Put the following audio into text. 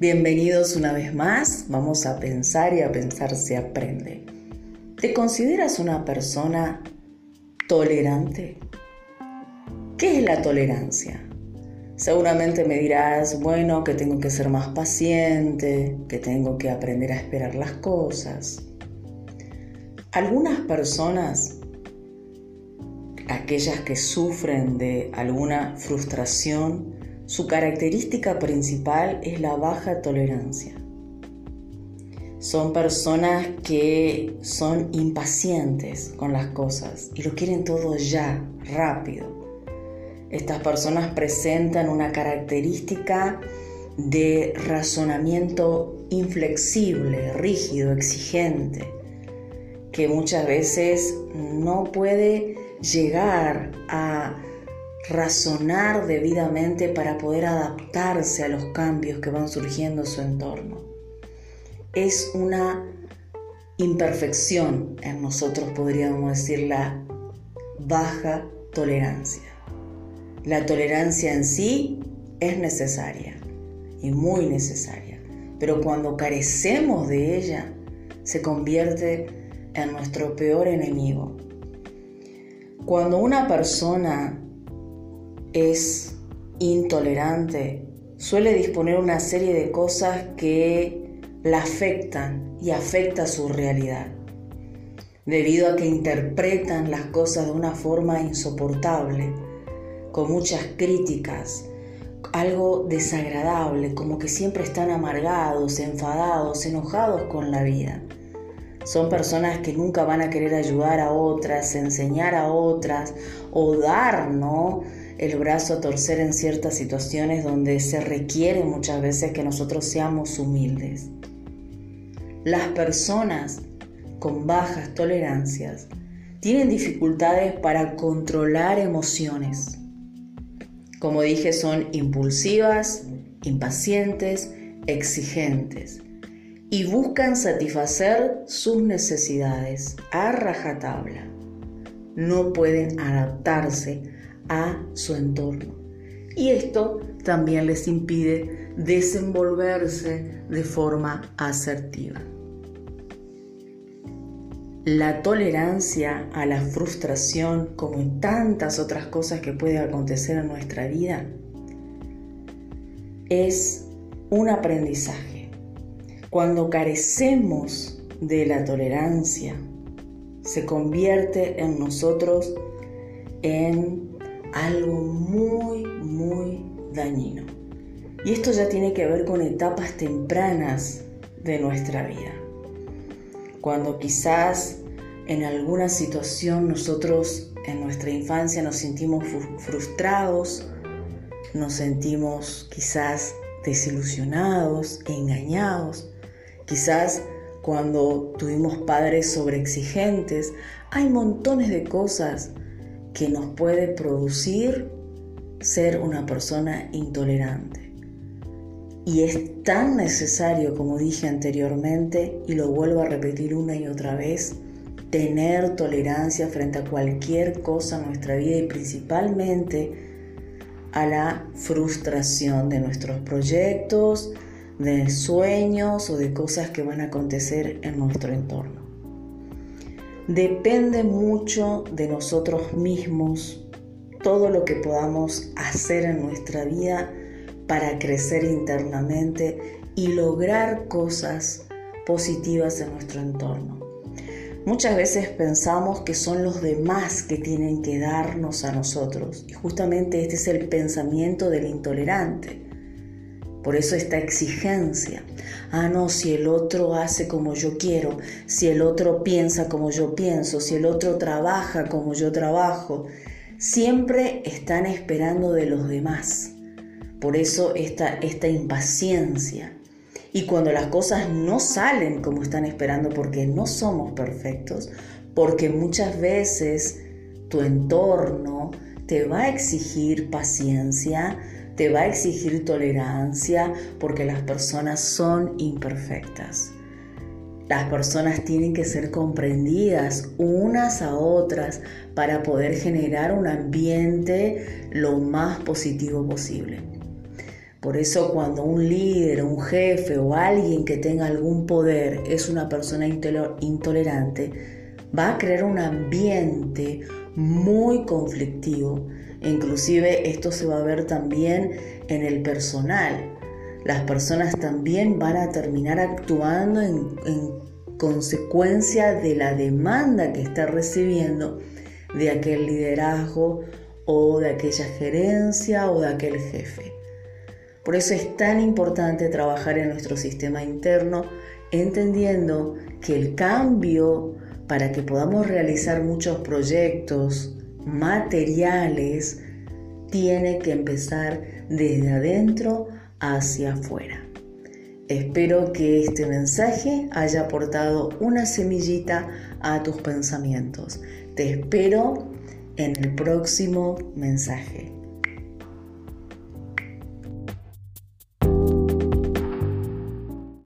Bienvenidos una vez más. Vamos a pensar y a pensar se aprende. ¿Te consideras una persona tolerante? ¿Qué es la tolerancia? Seguramente me dirás, bueno, que tengo que ser más paciente, que tengo que aprender a esperar las cosas. Algunas personas, aquellas que sufren de alguna frustración, su característica principal es la baja tolerancia. Son personas que son impacientes con las cosas y lo quieren todo ya, rápido. Estas personas presentan una característica de razonamiento inflexible, rígido, exigente, que muchas veces no puede llegar a razonar debidamente para poder adaptarse a los cambios que van surgiendo en su entorno. Es una imperfección en nosotros, podríamos decir, la baja tolerancia. La tolerancia en sí es necesaria y muy necesaria, pero cuando carecemos de ella, se convierte en nuestro peor enemigo. Cuando una persona es intolerante, suele disponer una serie de cosas que la afectan y afecta su realidad, debido a que interpretan las cosas de una forma insoportable, con muchas críticas, algo desagradable, como que siempre están amargados, enfadados, enojados con la vida. Son personas que nunca van a querer ayudar a otras, enseñar a otras o dar, ¿no? El brazo a torcer en ciertas situaciones donde se requiere muchas veces que nosotros seamos humildes. Las personas con bajas tolerancias tienen dificultades para controlar emociones. Como dije, son impulsivas, impacientes, exigentes y buscan satisfacer sus necesidades a rajatabla. No pueden adaptarse a su entorno. Y esto también les impide desenvolverse de forma asertiva. La tolerancia a la frustración, como en tantas otras cosas que puede acontecer en nuestra vida, es un aprendizaje. Cuando carecemos de la tolerancia, se convierte en nosotros en algo muy, muy dañino. Y esto ya tiene que ver con etapas tempranas de nuestra vida. Cuando quizás en alguna situación nosotros en nuestra infancia nos sentimos frustrados, nos sentimos quizás desilusionados, engañados, quizás cuando tuvimos padres sobreexigentes, hay montones de cosas que nos puede producir ser una persona intolerante. Y es tan necesario, como dije anteriormente, y lo vuelvo a repetir una y otra vez, tener tolerancia frente a cualquier cosa en nuestra vida y principalmente a la frustración de nuestros proyectos, de sueños o de cosas que van a acontecer en nuestro entorno depende mucho de nosotros mismos todo lo que podamos hacer en nuestra vida para crecer internamente y lograr cosas positivas en nuestro entorno. Muchas veces pensamos que son los demás que tienen que darnos a nosotros y justamente este es el pensamiento del intolerante. Por eso esta exigencia. Ah, no, si el otro hace como yo quiero, si el otro piensa como yo pienso, si el otro trabaja como yo trabajo, siempre están esperando de los demás. Por eso esta, esta impaciencia. Y cuando las cosas no salen como están esperando, porque no somos perfectos, porque muchas veces tu entorno te va a exigir paciencia, te va a exigir tolerancia porque las personas son imperfectas. Las personas tienen que ser comprendidas unas a otras para poder generar un ambiente lo más positivo posible. Por eso cuando un líder, un jefe o alguien que tenga algún poder es una persona intolerante, va a crear un ambiente muy conflictivo. Inclusive esto se va a ver también en el personal. Las personas también van a terminar actuando en, en consecuencia de la demanda que está recibiendo de aquel liderazgo o de aquella gerencia o de aquel jefe. Por eso es tan importante trabajar en nuestro sistema interno entendiendo que el cambio para que podamos realizar muchos proyectos materiales tiene que empezar desde adentro hacia afuera. Espero que este mensaje haya aportado una semillita a tus pensamientos. Te espero en el próximo mensaje.